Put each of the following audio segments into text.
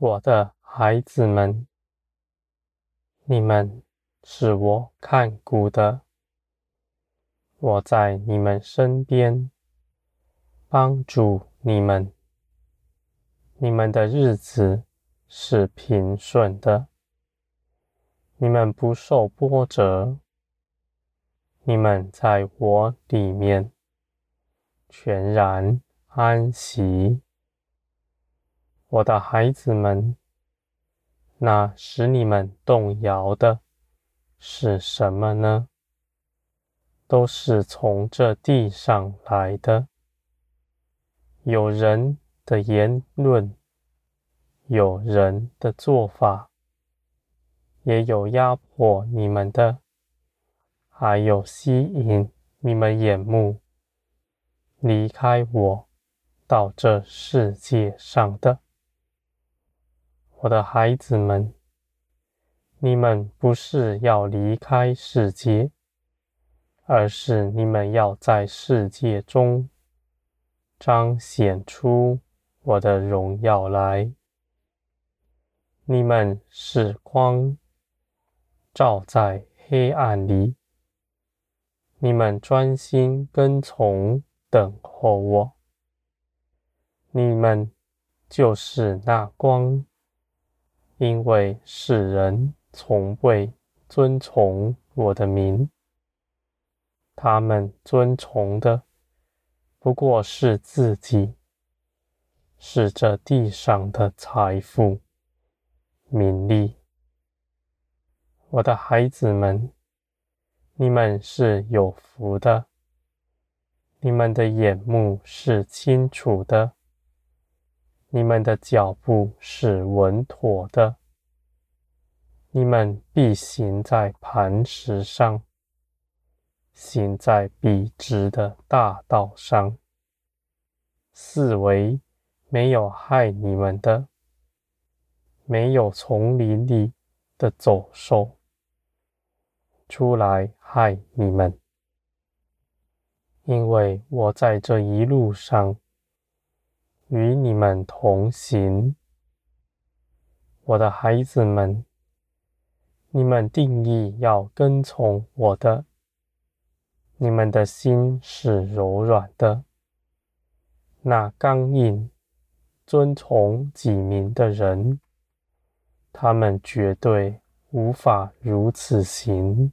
我的孩子们，你们是我看顾的，我在你们身边，帮助你们。你们的日子是平顺的，你们不受波折，你们在我里面全然安息。我的孩子们，那使你们动摇的是什么呢？都是从这地上来的。有人的言论，有人的做法，也有压迫你们的，还有吸引你们眼目离开我到这世界上的。我的孩子们，你们不是要离开世界，而是你们要在世界中彰显出我的荣耀来。你们是光，照在黑暗里。你们专心跟从，等候我。你们就是那光。因为世人从未尊崇我的名，他们尊崇的不过是自己，是这地上的财富、名利。我的孩子们，你们是有福的，你们的眼目是清楚的。你们的脚步是稳妥的，你们必行在磐石上，行在笔直的大道上。四围没有害你们的，没有丛林里的走兽出来害你们，因为我在这一路上。与你们同行，我的孩子们，你们定义要跟从我的，你们的心是柔软的。那刚硬、遵从己民的人，他们绝对无法如此行，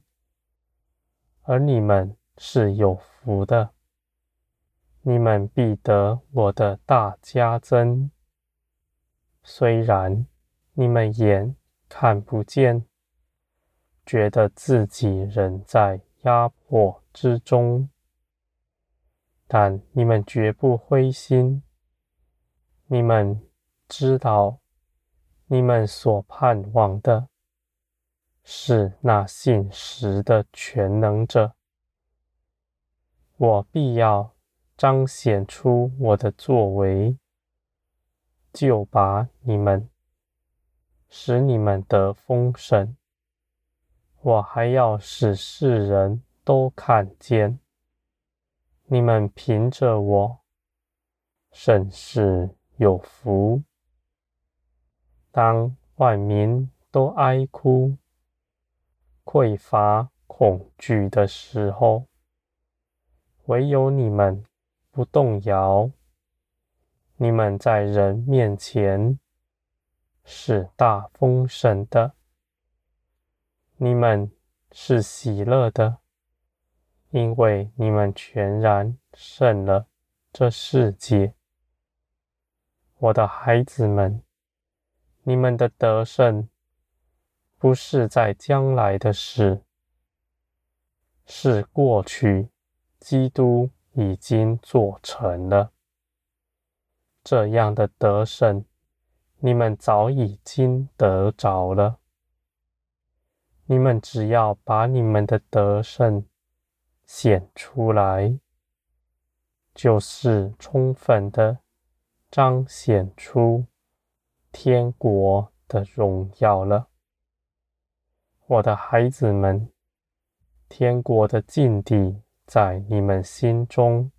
而你们是有福的。你们必得我的大家增，虽然你们眼看不见，觉得自己仍在压迫之中，但你们绝不灰心。你们知道，你们所盼望的是那信实的全能者，我必要。彰显出我的作为，救拔你们，使你们得丰盛。我还要使世人都看见，你们凭着我，甚是有福。当万民都哀哭、匮乏、恐惧的时候，唯有你们。不动摇，你们在人面前是大丰盛的，你们是喜乐的，因为你们全然胜了这世界。我的孩子们，你们的得胜不是在将来的事，是过去基督。已经做成了，这样的得胜，你们早已经得着了。你们只要把你们的得胜显出来，就是充分的彰显出天国的荣耀了。我的孩子们，天国的境地。在你们心中，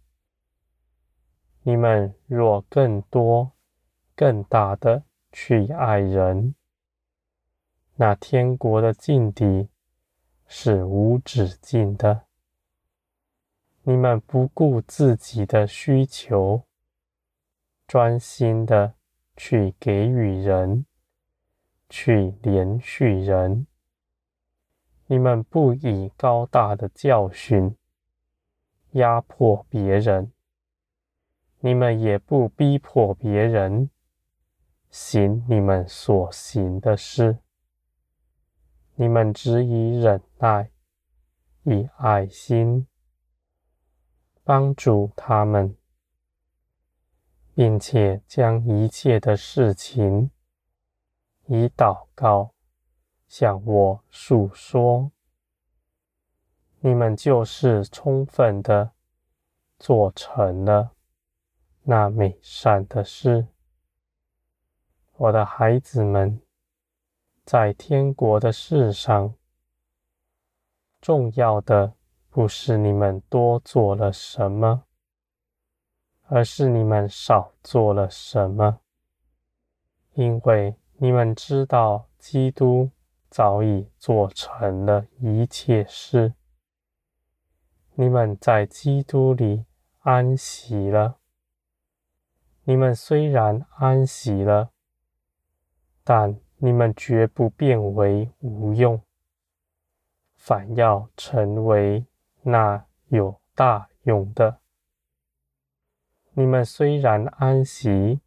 你们若更多、更大的去爱人。那天国的境地是无止境的。你们不顾自己的需求，专心的去给予人，去连续人。你们不以高大的教训压迫别人，你们也不逼迫别人行你们所行的事。你们只以忍耐、以爱心帮助他们，并且将一切的事情以祷告。向我诉说，你们就是充分的做成了那美善的事。我的孩子们，在天国的事上，重要的不是你们多做了什么，而是你们少做了什么，因为你们知道基督。早已做成了一切事，你们在基督里安息了。你们虽然安息了，但你们绝不变为无用，反要成为那有大用的。你们虽然安息，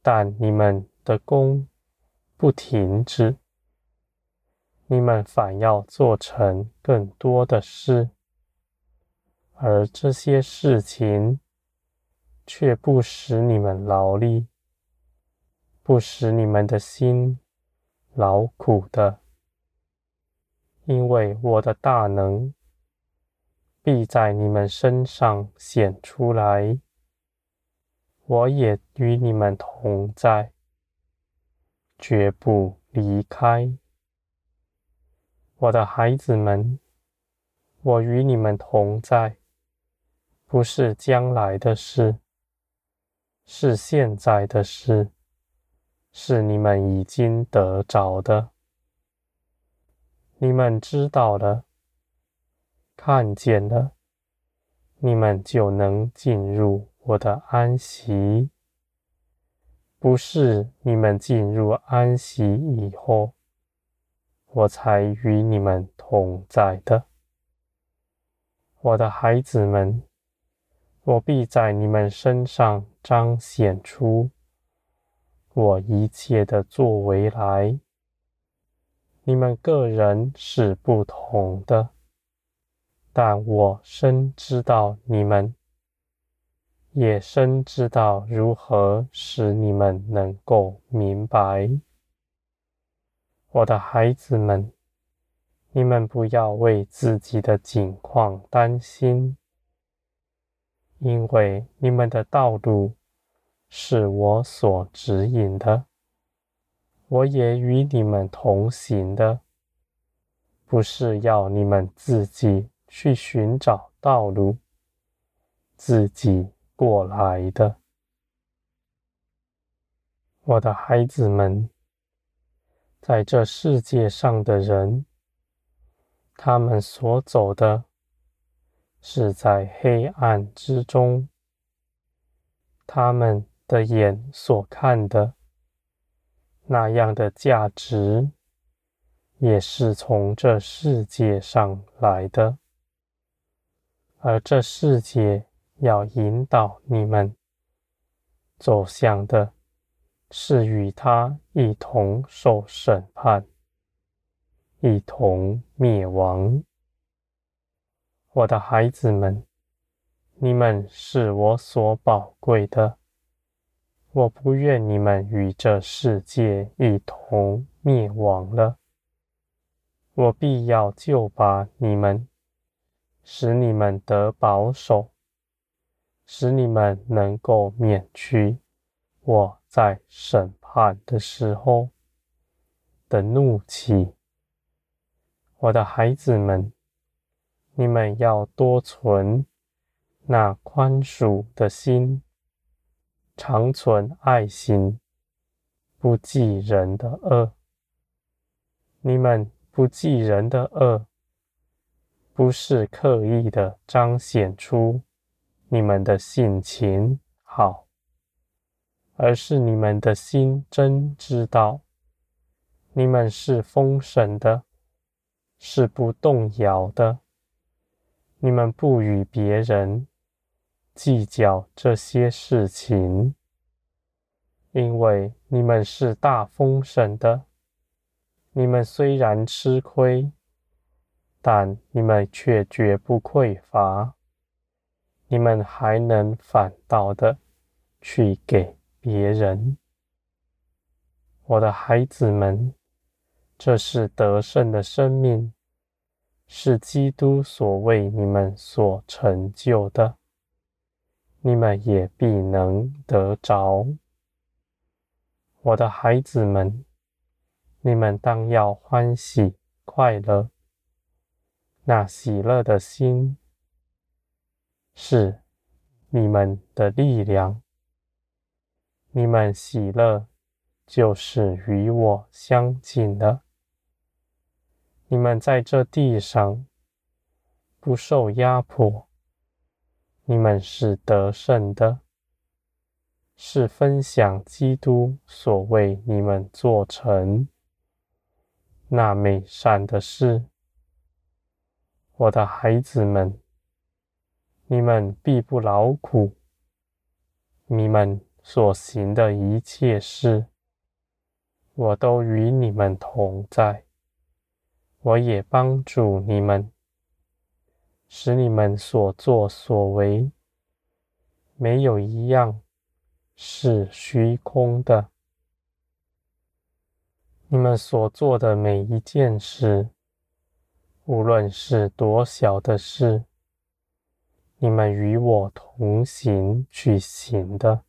但你们的工不停止。你们反要做成更多的事，而这些事情却不使你们劳力，不使你们的心劳苦的，因为我的大能必在你们身上显出来，我也与你们同在，绝不离开。我的孩子们，我与你们同在，不是将来的事，是现在的事，是你们已经得着的。你们知道了，看见了，你们就能进入我的安息。不是你们进入安息以后，我才与你们同在的，我的孩子们，我必在你们身上彰显出我一切的作为来。你们个人是不同的，但我深知道你们，也深知道如何使你们能够明白。我的孩子们，你们不要为自己的境况担心，因为你们的道路是我所指引的，我也与你们同行的，不是要你们自己去寻找道路，自己过来的。我的孩子们。在这世界上的人，他们所走的是在黑暗之中，他们的眼所看的那样的价值，也是从这世界上来的，而这世界要引导你们走向的。是与他一同受审判，一同灭亡。我的孩子们，你们是我所宝贵的，我不愿你们与这世界一同灭亡了。我必要救拔你们，使你们得保守，使你们能够免去我。在审判的时候的怒气，我的孩子们，你们要多存那宽恕的心，常存爱心，不记人的恶。你们不记人的恶，不是刻意的彰显出你们的性情好，而是你们的心真知道，你们是丰盛的，是不动摇的。你们不与别人计较这些事情，因为你们是大丰盛的。你们虽然吃亏，但你们却绝不匮乏。你们还能反倒的去给别人。我的孩子们，这是得胜的生命，是基督所为你们所成就的，你们也必能得着。我的孩子们。你们当要欢喜快乐，那喜乐的心是你们的力量。你们喜乐，就是与我相近的。你们在这地上不受压迫，你们是得胜的，是分享基督所为你们做成。那美善的事，我的孩子们，你们必不劳苦。你们所行的一切事，我都与你们同在。我也帮助你们，使你们所作所为，没有一样是虚空的。你们所做的每一件事，无论是多小的事，你们与我同行去行的，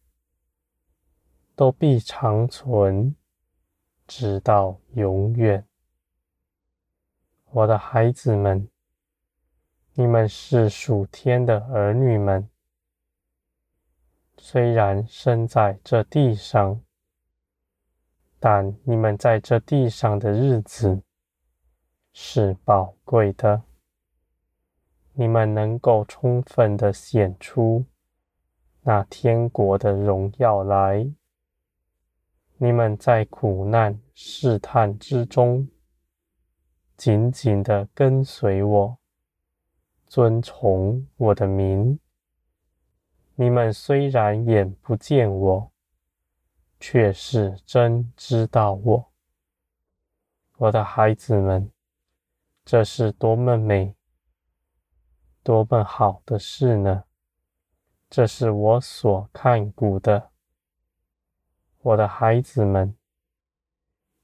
都必长存，直到永远。我的孩子们，你们是属天的儿女们，虽然生在这地上。但你们在这地上的日子是宝贵的，你们能够充分的显出那天国的荣耀来。你们在苦难试探之中，紧紧的跟随我，遵从我的名。你们虽然眼不见我。却是真知道我，我的孩子们，这是多么美、多么好的事呢？这是我所看顾的，我的孩子们，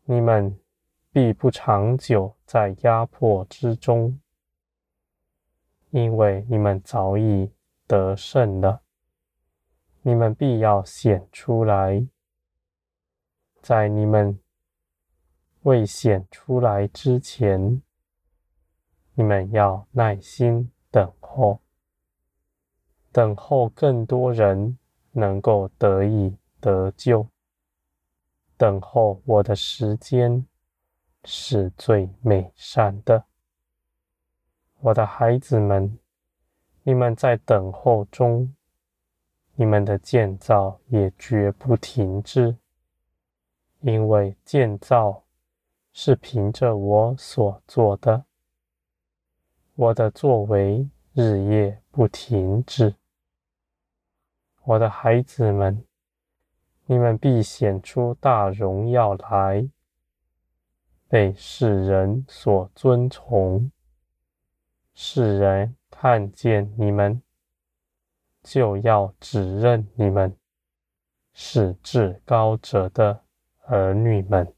你们必不长久在压迫之中，因为你们早已得胜了，你们必要显出来。在你们未显出来之前，你们要耐心等候，等候更多人能够得以得救。等候我的时间是最美善的，我的孩子们，你们在等候中，你们的建造也绝不停滞。因为建造是凭着我所做的，我的作为日夜不停止。我的孩子们，你们必显出大荣耀来，被世人所尊崇。世人看见你们，就要指认你们是至高者的儿女们。